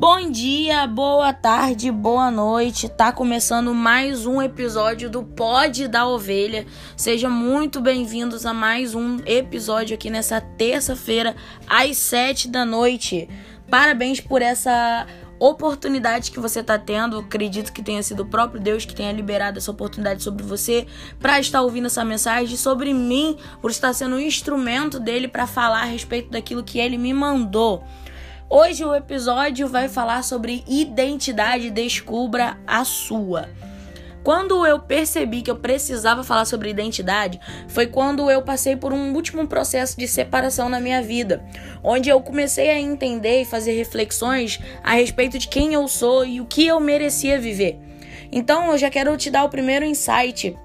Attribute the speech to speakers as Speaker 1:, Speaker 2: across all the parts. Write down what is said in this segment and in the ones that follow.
Speaker 1: Bom dia, boa tarde, boa noite. Tá começando mais um episódio do Pod da Ovelha. Sejam muito bem-vindos a mais um episódio aqui nessa terça-feira às sete da noite. Parabéns por essa oportunidade que você está tendo. acredito que tenha sido o próprio Deus que tenha liberado essa oportunidade sobre você para estar ouvindo essa mensagem sobre mim, por estar sendo um instrumento dele para falar a respeito daquilo que ele me mandou. Hoje o episódio vai falar sobre identidade, descubra a sua. Quando eu percebi que eu precisava falar sobre identidade, foi quando eu passei por um último processo de separação na minha vida, onde eu comecei a entender e fazer reflexões a respeito de quem eu sou e o que eu merecia viver. Então eu já quero te dar o primeiro insight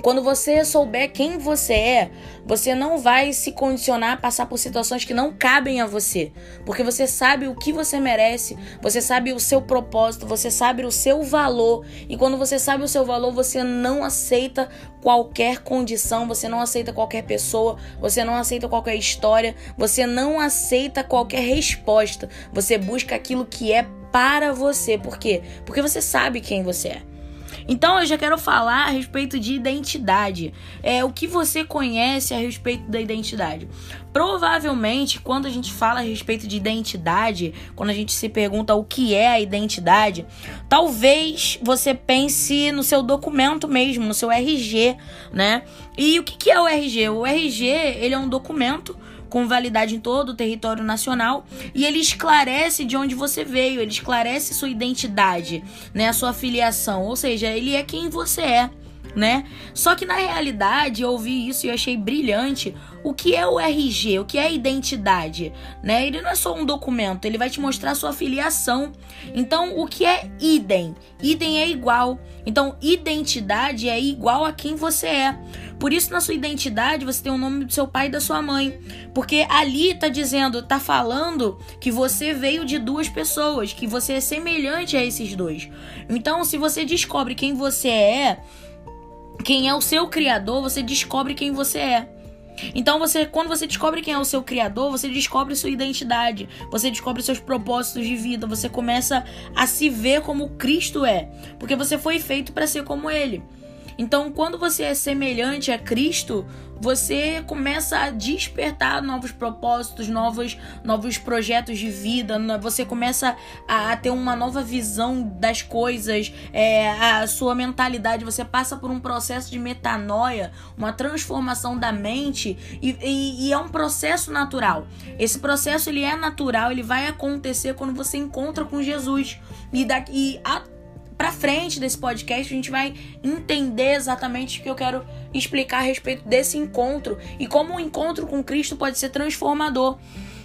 Speaker 1: quando você souber quem você é, você não vai se condicionar a passar por situações que não cabem a você, porque você sabe o que você merece, você sabe o seu propósito, você sabe o seu valor, e quando você sabe o seu valor, você não aceita qualquer condição, você não aceita qualquer pessoa, você não aceita qualquer história, você não aceita qualquer resposta. Você busca aquilo que é para você. Por quê? Porque você sabe quem você é. Então eu já quero falar a respeito de identidade. É o que você conhece a respeito da identidade. Provavelmente, quando a gente fala a respeito de identidade, quando a gente se pergunta o que é a identidade, talvez você pense no seu documento mesmo, no seu RG, né? E o que é o RG? O RG ele é um documento com validade em todo o território nacional e ele esclarece de onde você veio, ele esclarece sua identidade, né, a sua filiação, ou seja, ele é quem você é. Né? Só que na realidade eu ouvi isso e achei brilhante. O que é o RG? O que é a identidade? Né? Ele não é só um documento, ele vai te mostrar sua filiação. Então, o que é idem? Idem é igual. Então, identidade é igual a quem você é. Por isso, na sua identidade, você tem o nome do seu pai e da sua mãe. Porque ali tá dizendo, tá falando que você veio de duas pessoas, que você é semelhante a esses dois. Então, se você descobre quem você é, quem é o seu criador, você descobre quem você é. Então você, quando você descobre quem é o seu criador, você descobre sua identidade, você descobre seus propósitos de vida, você começa a se ver como Cristo é, porque você foi feito para ser como ele. Então, quando você é semelhante a Cristo, você começa a despertar novos propósitos, novos, novos projetos de vida, né? você começa a, a ter uma nova visão das coisas, é, a sua mentalidade, você passa por um processo de metanoia, uma transformação da mente e, e, e é um processo natural. Esse processo ele é natural, ele vai acontecer quando você encontra com Jesus e daqui a para frente desse podcast a gente vai entender exatamente o que eu quero explicar a respeito desse encontro e como o encontro com Cristo pode ser transformador.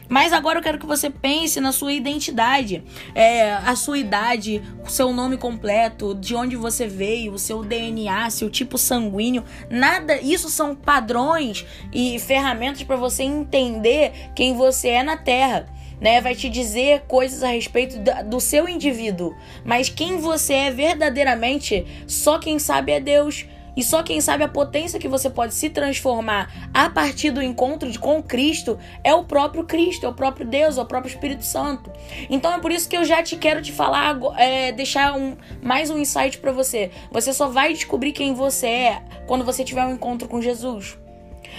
Speaker 1: Mas agora eu quero que você pense na sua identidade, é, a sua idade, o seu nome completo, de onde você veio, o seu DNA, seu tipo sanguíneo. Nada, isso são padrões e ferramentas para você entender quem você é na Terra né? Vai te dizer coisas a respeito do seu indivíduo. Mas quem você é verdadeiramente, só quem sabe é Deus. E só quem sabe a potência que você pode se transformar a partir do encontro com Cristo é o próprio Cristo, é o próprio Deus, é o próprio Espírito Santo. Então é por isso que eu já te quero te falar, é, deixar um, mais um insight para você. Você só vai descobrir quem você é quando você tiver um encontro com Jesus.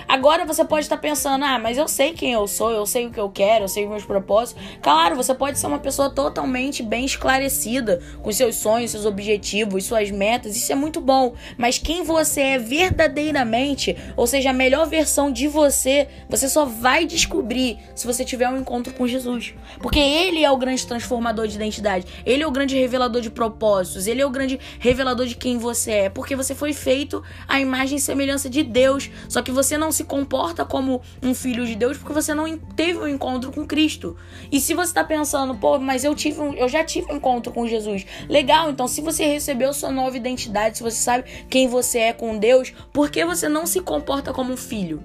Speaker 1: Agora você pode estar pensando, ah, mas eu sei quem eu sou, eu sei o que eu quero, eu sei os meus propósitos. Claro, você pode ser uma pessoa totalmente bem esclarecida com seus sonhos, seus objetivos, suas metas, isso é muito bom. Mas quem você é verdadeiramente, ou seja, a melhor versão de você, você só vai descobrir se você tiver um encontro com Jesus. Porque ele é o grande transformador de identidade, ele é o grande revelador de propósitos, ele é o grande revelador de quem você é, porque você foi feito à imagem e semelhança de Deus, só que você não não se comporta como um filho de Deus porque você não teve um encontro com Cristo. E se você está pensando, pô, mas eu tive um, eu já tive um encontro com Jesus. Legal, então se você recebeu sua nova identidade, se você sabe quem você é com Deus, por que você não se comporta como um filho?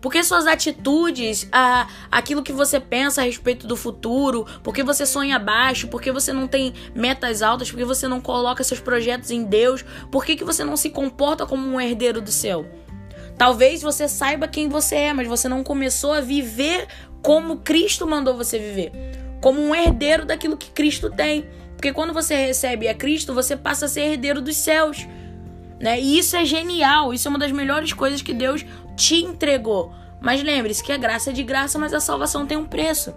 Speaker 1: Porque suas atitudes, a, aquilo que você pensa a respeito do futuro, porque você sonha baixo, porque você não tem metas altas, porque você não coloca seus projetos em Deus, por que, que você não se comporta como um herdeiro do céu? Talvez você saiba quem você é, mas você não começou a viver como Cristo mandou você viver. como um herdeiro daquilo que Cristo tem. Porque quando você recebe a Cristo, você passa a ser herdeiro dos céus. Né? E isso é genial, isso é uma das melhores coisas que Deus te entregou. Mas lembre-se que a graça é de graça, mas a salvação tem um preço.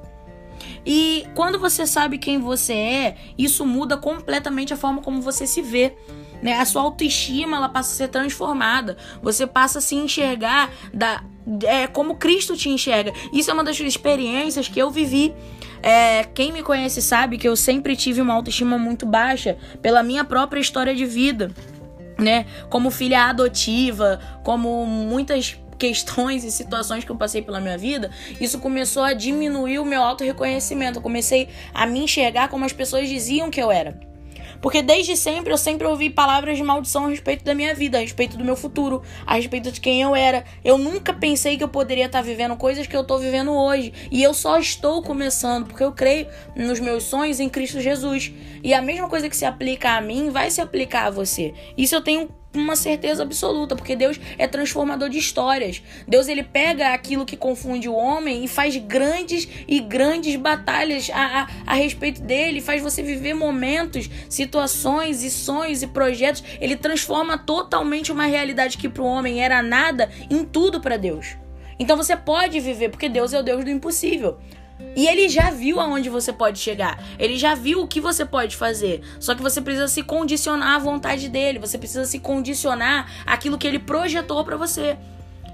Speaker 1: E quando você sabe quem você é, isso muda completamente a forma como você se vê. Né? A sua autoestima ela passa a ser transformada. Você passa a se enxergar da, é, como Cristo te enxerga. Isso é uma das experiências que eu vivi. É, quem me conhece sabe que eu sempre tive uma autoestima muito baixa pela minha própria história de vida. Né? Como filha adotiva, como muitas questões e situações que eu passei pela minha vida, isso começou a diminuir o meu auto-reconhecimento. Eu comecei a me enxergar como as pessoas diziam que eu era. Porque desde sempre eu sempre ouvi palavras de maldição a respeito da minha vida, a respeito do meu futuro, a respeito de quem eu era. Eu nunca pensei que eu poderia estar vivendo coisas que eu estou vivendo hoje. E eu só estou começando, porque eu creio nos meus sonhos em Cristo Jesus. E a mesma coisa que se aplica a mim vai se aplicar a você. Isso eu tenho uma certeza absoluta, porque Deus é transformador de histórias. Deus ele pega aquilo que confunde o homem e faz grandes e grandes batalhas a, a, a respeito dele, faz você viver momentos, situações e sonhos e projetos. Ele transforma totalmente uma realidade que para o homem era nada em tudo para Deus. Então você pode viver, porque Deus é o Deus do impossível. E ele já viu aonde você pode chegar. Ele já viu o que você pode fazer. Só que você precisa se condicionar à vontade dele. Você precisa se condicionar àquilo que ele projetou para você.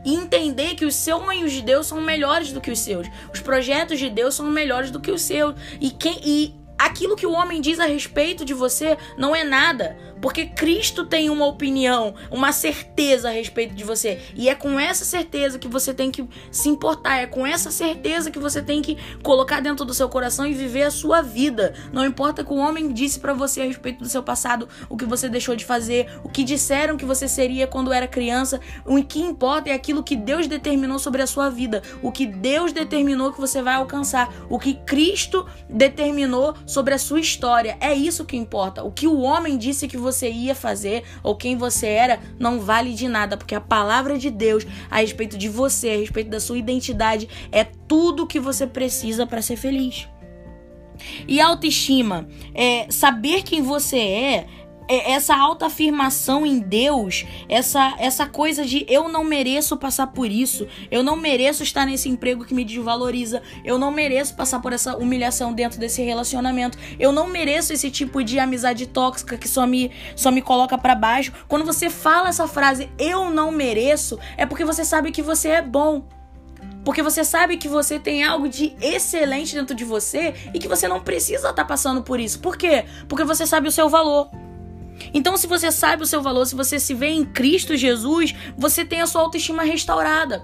Speaker 1: E entender que os sonhos de Deus são melhores do que os seus. Os projetos de Deus são melhores do que os seus. E, quem, e aquilo que o homem diz a respeito de você não é nada, porque Cristo tem uma opinião, uma certeza a respeito de você, e é com essa certeza que você tem que se importar, é com essa certeza que você tem que colocar dentro do seu coração e viver a sua vida. Não importa o que o homem disse para você a respeito do seu passado, o que você deixou de fazer, o que disseram que você seria quando era criança, o que importa é aquilo que Deus determinou sobre a sua vida, o que Deus determinou que você vai alcançar, o que Cristo determinou sobre a sua história. É isso que importa. O que o homem disse que você ia fazer ou quem você era não vale de nada, porque a palavra de Deus a respeito de você, a respeito da sua identidade, é tudo que você precisa para ser feliz. E autoestima, é saber quem você é, essa autoafirmação em Deus, essa, essa coisa de eu não mereço passar por isso, eu não mereço estar nesse emprego que me desvaloriza, eu não mereço passar por essa humilhação dentro desse relacionamento, eu não mereço esse tipo de amizade tóxica que só me, só me coloca para baixo. Quando você fala essa frase, eu não mereço, é porque você sabe que você é bom. Porque você sabe que você tem algo de excelente dentro de você e que você não precisa estar tá passando por isso. Por quê? Porque você sabe o seu valor. Então, se você sabe o seu valor, se você se vê em Cristo Jesus, você tem a sua autoestima restaurada.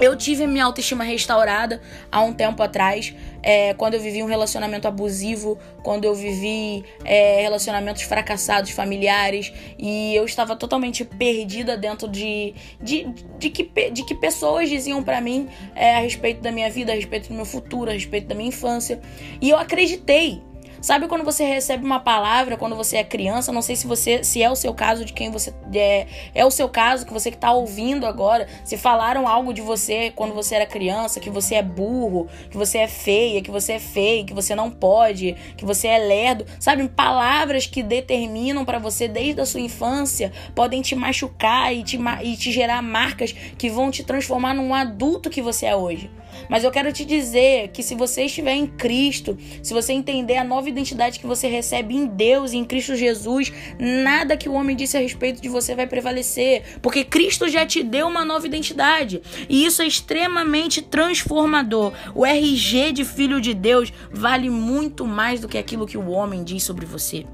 Speaker 1: Eu tive minha autoestima restaurada há um tempo atrás, é, quando eu vivi um relacionamento abusivo, quando eu vivi é, relacionamentos fracassados familiares e eu estava totalmente perdida dentro de, de, de, que, de que pessoas diziam para mim é, a respeito da minha vida, a respeito do meu futuro, a respeito da minha infância. E eu acreditei Sabe quando você recebe uma palavra quando você é criança? Não sei se você se é o seu caso de quem você é, é o seu caso que você que tá ouvindo agora, se falaram algo de você quando você era criança, que você é burro, que você é feia, que você é feio, que você não pode, que você é lerdo, sabe? Palavras que determinam para você desde a sua infância podem te machucar e te, e te gerar marcas que vão te transformar num adulto que você é hoje. Mas eu quero te dizer que se você estiver em Cristo, se você entender a nova identidade que você recebe em Deus, em Cristo Jesus, nada que o homem disse a respeito de você vai prevalecer, porque Cristo já te deu uma nova identidade. E isso é extremamente transformador. O RG de filho de Deus vale muito mais do que aquilo que o homem diz sobre você.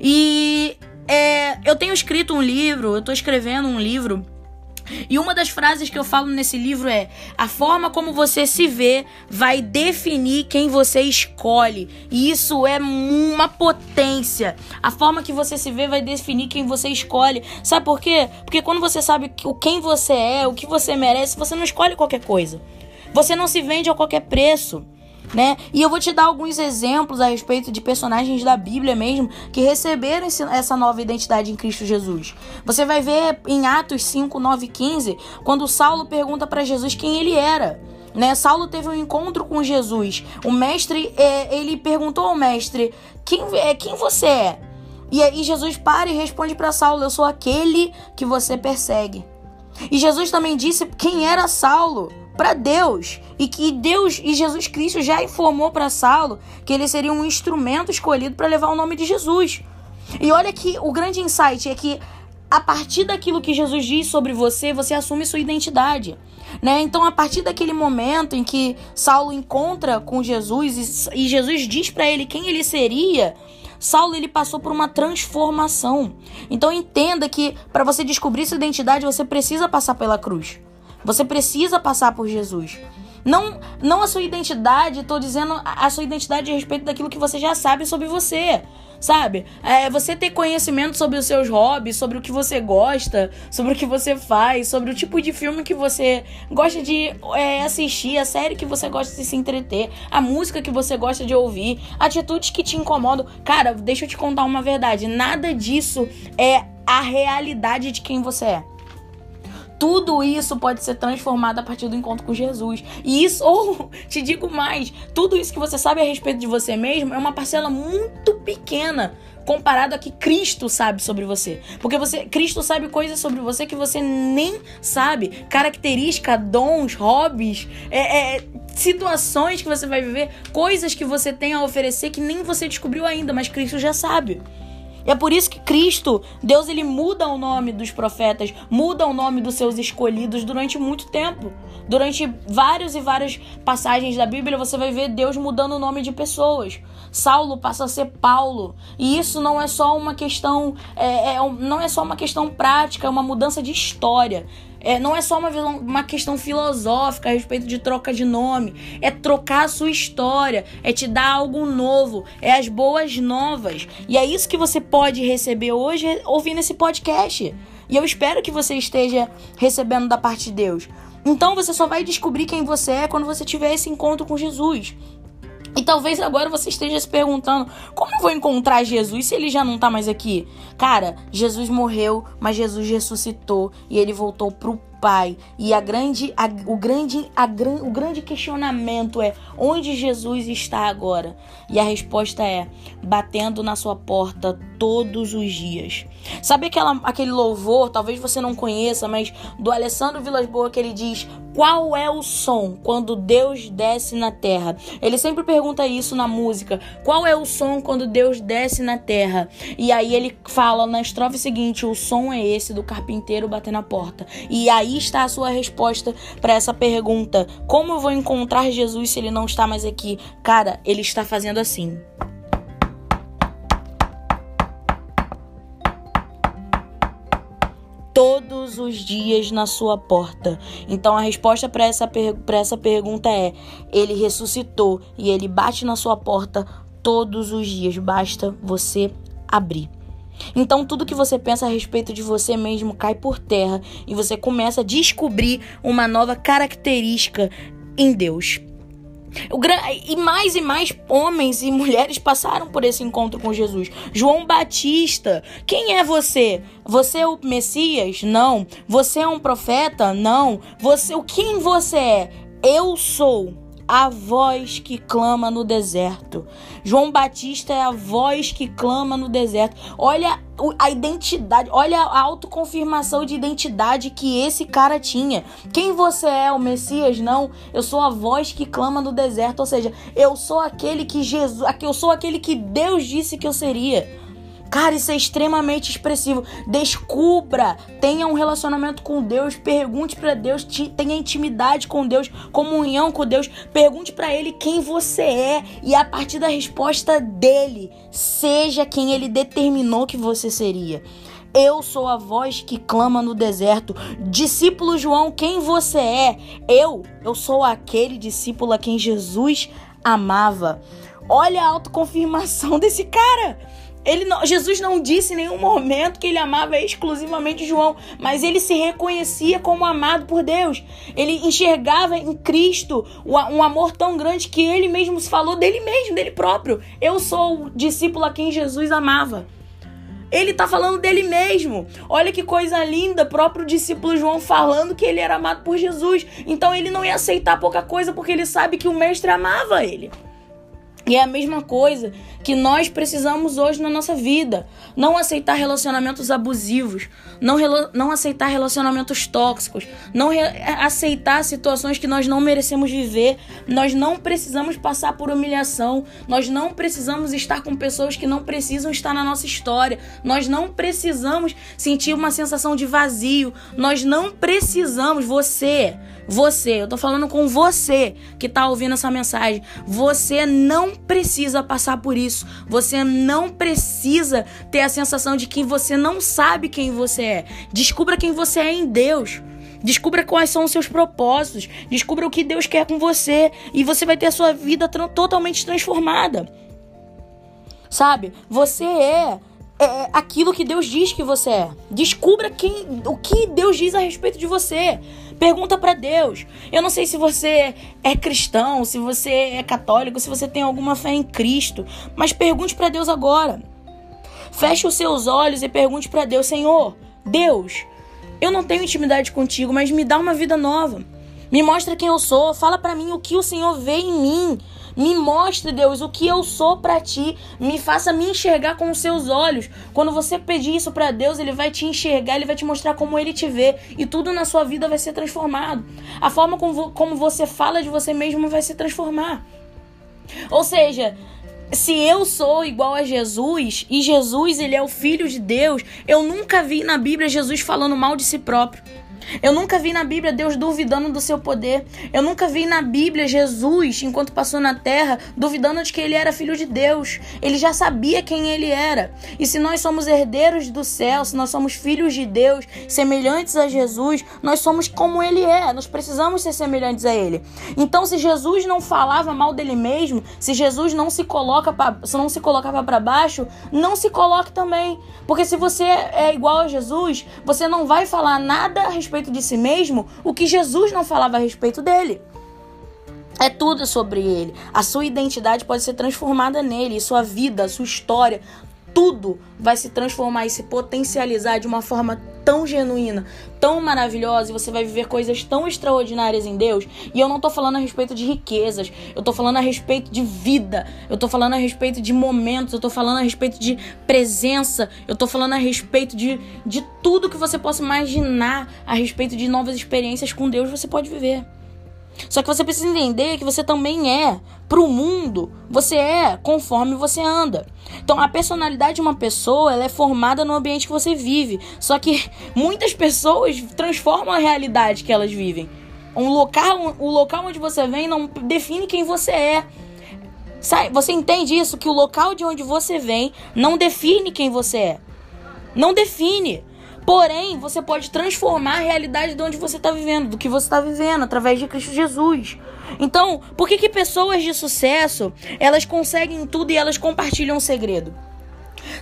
Speaker 1: E é, eu tenho escrito um livro, eu estou escrevendo um livro e uma das frases que eu falo nesse livro é: a forma como você se vê vai definir quem você escolhe. E isso é uma potência. A forma que você se vê vai definir quem você escolhe. Sabe por quê? Porque quando você sabe o quem você é, o que você merece, você não escolhe qualquer coisa. Você não se vende a qualquer preço. Né? E eu vou te dar alguns exemplos a respeito de personagens da Bíblia mesmo que receberam essa nova identidade em Cristo Jesus. Você vai ver em Atos 5, 9 e 15, quando Saulo pergunta para Jesus quem ele era. Né? Saulo teve um encontro com Jesus. O mestre, é, ele perguntou ao mestre: quem, é, quem você é? E aí Jesus para e responde para Saulo: Eu sou aquele que você persegue. E Jesus também disse quem era Saulo para Deus e que Deus e Jesus Cristo já informou para Saulo que ele seria um instrumento escolhido para levar o nome de Jesus. E olha que o grande insight é que a partir daquilo que Jesus diz sobre você, você assume sua identidade. Né? Então, a partir daquele momento em que Saulo encontra com Jesus e, Jesus diz para ele quem ele seria, Saulo ele passou por uma transformação. Então entenda que para você descobrir sua identidade, você precisa passar pela cruz. Você precisa passar por Jesus. Não, não a sua identidade, estou dizendo a sua identidade a respeito daquilo que você já sabe sobre você sabe? É, você ter conhecimento sobre os seus hobbies, sobre o que você gosta, sobre o que você faz, sobre o tipo de filme que você gosta de é, assistir, a série que você gosta de se entreter, a música que você gosta de ouvir, atitudes que te incomodam. Cara, deixa eu te contar uma verdade: nada disso é a realidade de quem você é. Tudo isso pode ser transformado a partir do encontro com Jesus. E isso, ou te digo mais, tudo isso que você sabe a respeito de você mesmo é uma parcela muito pequena comparado a que Cristo sabe sobre você. Porque você, Cristo sabe coisas sobre você que você nem sabe. Características, dons, hobbies, é, é, situações que você vai viver, coisas que você tem a oferecer que nem você descobriu ainda, mas Cristo já sabe. E é por isso que Cristo, Deus, ele muda o nome dos profetas, muda o nome dos seus escolhidos durante muito tempo. Durante várias e várias passagens da Bíblia, você vai ver Deus mudando o nome de pessoas. Saulo passa a ser Paulo. E isso não é só uma questão, é, é, não é só uma questão prática, é uma mudança de história. É, não é só uma, uma questão filosófica a respeito de troca de nome. É trocar a sua história. É te dar algo novo. É as boas novas. E é isso que você pode receber hoje ouvindo esse podcast. E eu espero que você esteja recebendo da parte de Deus. Então você só vai descobrir quem você é quando você tiver esse encontro com Jesus. E talvez agora você esteja se perguntando: como eu vou encontrar Jesus se ele já não está mais aqui? Cara, Jesus morreu, mas Jesus ressuscitou e ele voltou pro Pai. E a grande, a, o, grande, a, o grande questionamento é: onde Jesus está agora? E a resposta é: batendo na sua porta todos os dias. Sabe aquela, aquele louvor, talvez você não conheça, mas do Alessandro Vilas Boa que ele diz: qual é o som quando Deus desce na terra? Ele sempre pergunta isso na música: qual é o som quando Deus desce na terra? E aí ele fala na estrofe seguinte: o som é esse do carpinteiro bater na porta. E aí está a sua resposta para essa pergunta: como eu vou encontrar Jesus se ele não está mais aqui? Cara, ele está fazendo assim. todos os dias na sua porta. Então a resposta para essa, essa pergunta é: Ele ressuscitou e ele bate na sua porta todos os dias. Basta você abrir. Então tudo que você pensa a respeito de você mesmo cai por terra e você começa a descobrir uma nova característica em Deus. E mais e mais homens e mulheres passaram por esse encontro com Jesus. João Batista, quem é você? Você é o Messias? Não. Você é um profeta? Não. Você, o quem você é? Eu sou a voz que clama no deserto. João Batista é a voz que clama no deserto. Olha a identidade, olha a autoconfirmação de identidade que esse cara tinha. Quem você é, o Messias? Não, eu sou a voz que clama no deserto, ou seja, eu sou aquele que Jesus, eu sou aquele que Deus disse que eu seria. Cara, isso é extremamente expressivo. Descubra, tenha um relacionamento com Deus, pergunte para Deus, tenha intimidade com Deus, comunhão com Deus, pergunte para ele quem você é e a partir da resposta dele, seja quem ele determinou que você seria. Eu sou a voz que clama no deserto. Discípulo João, quem você é? Eu, eu sou aquele discípulo a quem Jesus amava. Olha a autoconfirmação desse cara. Ele não, Jesus não disse em nenhum momento que ele amava exclusivamente João, mas ele se reconhecia como amado por Deus. Ele enxergava em Cristo um amor tão grande que ele mesmo falou dele mesmo, dele próprio. Eu sou o discípulo a quem Jesus amava. Ele está falando dele mesmo. Olha que coisa linda, próprio discípulo João falando que ele era amado por Jesus. Então ele não ia aceitar pouca coisa porque ele sabe que o mestre amava ele. E é a mesma coisa que nós precisamos hoje na nossa vida. Não aceitar relacionamentos abusivos, não, não aceitar relacionamentos tóxicos, não aceitar situações que nós não merecemos viver. Nós não precisamos passar por humilhação, nós não precisamos estar com pessoas que não precisam estar na nossa história, nós não precisamos sentir uma sensação de vazio, nós não precisamos, você você, eu tô falando com você que tá ouvindo essa mensagem. Você não precisa passar por isso. Você não precisa ter a sensação de que você não sabe quem você é. Descubra quem você é em Deus. Descubra quais são os seus propósitos. Descubra o que Deus quer com você. E você vai ter a sua vida totalmente transformada. Sabe? Você é é aquilo que Deus diz que você é. Descubra quem, o que Deus diz a respeito de você. Pergunta para Deus. Eu não sei se você é cristão, se você é católico, se você tem alguma fé em Cristo, mas pergunte para Deus agora. Feche os seus olhos e pergunte para Deus, Senhor, Deus, eu não tenho intimidade contigo, mas me dá uma vida nova. Me mostra quem eu sou, fala para mim o que o Senhor vê em mim. Me mostre, Deus, o que eu sou para ti. Me faça me enxergar com os seus olhos. Quando você pedir isso para Deus, ele vai te enxergar, ele vai te mostrar como ele te vê e tudo na sua vida vai ser transformado. A forma como, como você fala de você mesmo vai se transformar. Ou seja, se eu sou igual a Jesus e Jesus ele é o filho de Deus, eu nunca vi na Bíblia Jesus falando mal de si próprio. Eu nunca vi na Bíblia Deus duvidando do seu poder. Eu nunca vi na Bíblia Jesus, enquanto passou na terra, duvidando de que ele era filho de Deus. Ele já sabia quem ele era. E se nós somos herdeiros do céu, se nós somos filhos de Deus, semelhantes a Jesus, nós somos como ele é. Nós precisamos ser semelhantes a ele. Então, se Jesus não falava mal dele mesmo, se Jesus não se coloca pra, se não se colocava para baixo, não se coloque também. Porque se você é igual a Jesus, você não vai falar nada a respeito respeito de si mesmo o que Jesus não falava a respeito dele. É tudo sobre ele. A sua identidade pode ser transformada nele, sua vida, sua história, tudo vai se transformar e se potencializar de uma forma tão genuína, tão maravilhosa, e você vai viver coisas tão extraordinárias em Deus. E eu não tô falando a respeito de riquezas, eu tô falando a respeito de vida, eu tô falando a respeito de momentos, eu tô falando a respeito de presença, eu tô falando a respeito de, de tudo que você possa imaginar a respeito de novas experiências com Deus você pode viver. Só que você precisa entender que você também é para o mundo, você é conforme você anda. Então, a personalidade de uma pessoa ela é formada no ambiente que você vive. Só que muitas pessoas transformam a realidade que elas vivem. Um local, o local onde você vem não define quem você é. Você entende isso? Que o local de onde você vem não define quem você é. Não define. Porém, você pode transformar a realidade de onde você está vivendo, do que você está vivendo, através de Cristo Jesus. Então, por que, que pessoas de sucesso elas conseguem tudo e elas compartilham um segredo?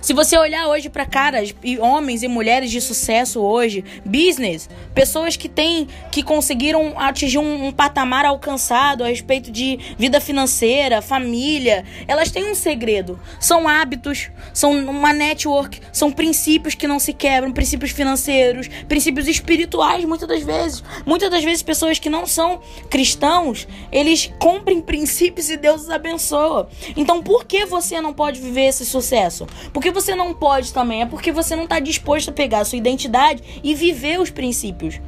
Speaker 1: Se você olhar hoje para caras e homens e mulheres de sucesso hoje, business, pessoas que têm que conseguiram atingir um, um, patamar alcançado a respeito de vida financeira, família, elas têm um segredo. São hábitos, são uma network, são princípios que não se quebram, princípios financeiros, princípios espirituais, muitas das vezes. Muitas das vezes pessoas que não são cristãos, eles cumprem princípios e Deus os abençoa. Então, por que você não pode viver esse sucesso? Porque você não pode também? É porque você não está disposto a pegar a sua identidade e viver os princípios.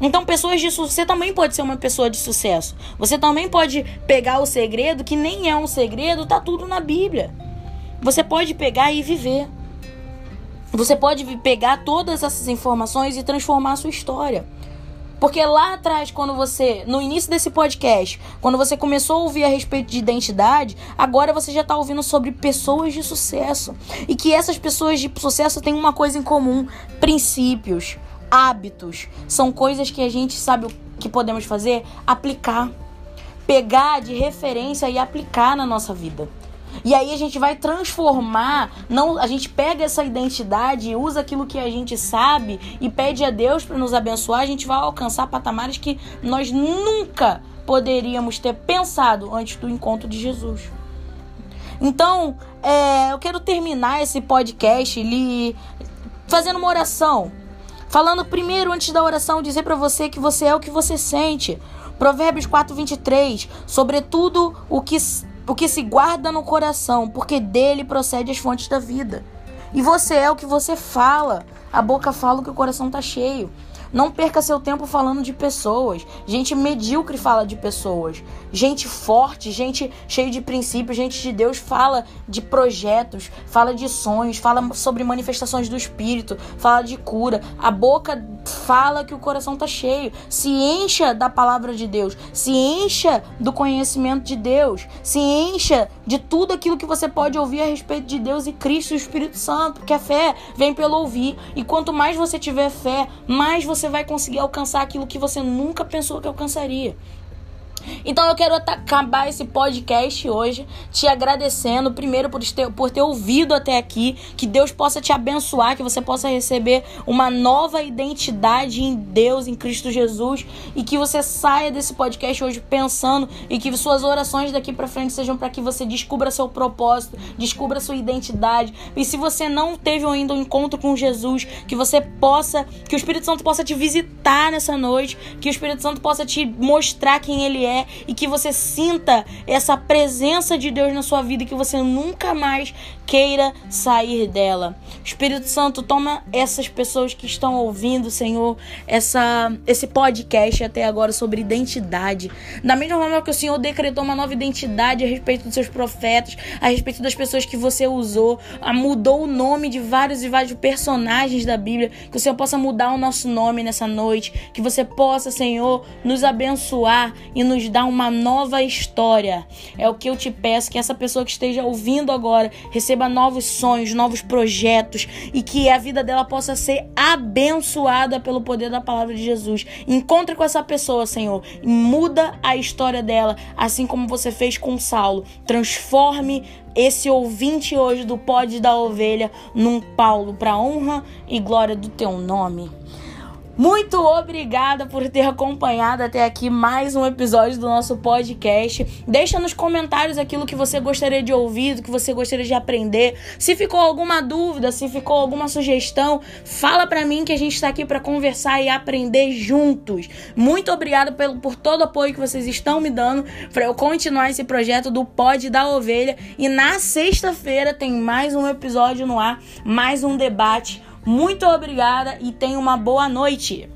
Speaker 1: Então, pessoas de sucesso, você também pode ser uma pessoa de sucesso. Você também pode pegar o segredo, que nem é um segredo, tá tudo na Bíblia. Você pode pegar e viver. Você pode pegar todas essas informações e transformar a sua história. Porque lá atrás, quando você, no início desse podcast, quando você começou a ouvir a respeito de identidade, agora você já está ouvindo sobre pessoas de sucesso. E que essas pessoas de sucesso têm uma coisa em comum: princípios, hábitos. São coisas que a gente sabe o que podemos fazer? Aplicar. Pegar de referência e aplicar na nossa vida. E aí a gente vai transformar, não, a gente pega essa identidade, usa aquilo que a gente sabe e pede a Deus para nos abençoar, a gente vai alcançar patamares que nós nunca poderíamos ter pensado antes do encontro de Jesus. Então, é, eu quero terminar esse podcast ali fazendo uma oração. Falando primeiro, antes da oração, dizer para você que você é o que você sente. Provérbios 4, 23. Sobretudo o que, o que se guarda no coração, porque dele procede as fontes da vida. E você é o que você fala. A boca fala o que o coração tá cheio. Não perca seu tempo falando de pessoas. Gente medíocre fala de pessoas. Gente forte, gente cheia de princípios, gente de Deus fala de projetos, fala de sonhos, fala sobre manifestações do espírito, fala de cura. A boca fala que o coração tá cheio. Se encha da palavra de Deus, se encha do conhecimento de Deus, se encha de tudo aquilo que você pode ouvir a respeito de Deus e Cristo e o Espírito Santo, porque a fé vem pelo ouvir. E quanto mais você tiver fé, mais você vai conseguir alcançar aquilo que você nunca pensou que alcançaria. Então eu quero acabar esse podcast hoje te agradecendo, primeiro por ter, por ter ouvido até aqui, que Deus possa te abençoar, que você possa receber uma nova identidade em Deus, em Cristo Jesus, e que você saia desse podcast hoje pensando e que suas orações daqui para frente sejam para que você descubra seu propósito, descubra sua identidade. E se você não teve ainda um encontro com Jesus, que você possa, que o Espírito Santo possa te visitar nessa noite, que o Espírito Santo possa te mostrar quem ele é é e que você sinta essa presença de Deus na sua vida e que você nunca mais queira sair dela. Espírito Santo, toma essas pessoas que estão ouvindo, Senhor, essa, esse podcast até agora sobre identidade. Da mesma forma que o Senhor decretou uma nova identidade a respeito dos seus profetas, a respeito das pessoas que você usou, mudou o nome de vários e vários personagens da Bíblia, que o Senhor possa mudar o nosso nome nessa noite, que você possa, Senhor, nos abençoar e nos dar uma nova história. É o que eu te peço, que essa pessoa que esteja ouvindo agora receba novos sonhos, novos projetos e que a vida dela possa ser abençoada pelo poder da palavra de Jesus. Encontre com essa pessoa, Senhor, e muda a história dela, assim como você fez com Saulo. Transforme esse ouvinte hoje do Pode da Ovelha num Paulo para honra e glória do teu nome. Muito obrigada por ter acompanhado até aqui mais um episódio do nosso podcast. Deixa nos comentários aquilo que você gostaria de ouvir, o que você gostaria de aprender. Se ficou alguma dúvida, se ficou alguma sugestão, fala para mim que a gente está aqui para conversar e aprender juntos. Muito obrigada pelo, por todo o apoio que vocês estão me dando para eu continuar esse projeto do Pod da Ovelha. E na sexta-feira tem mais um episódio no ar, mais um debate muito obrigada e tenha uma boa noite.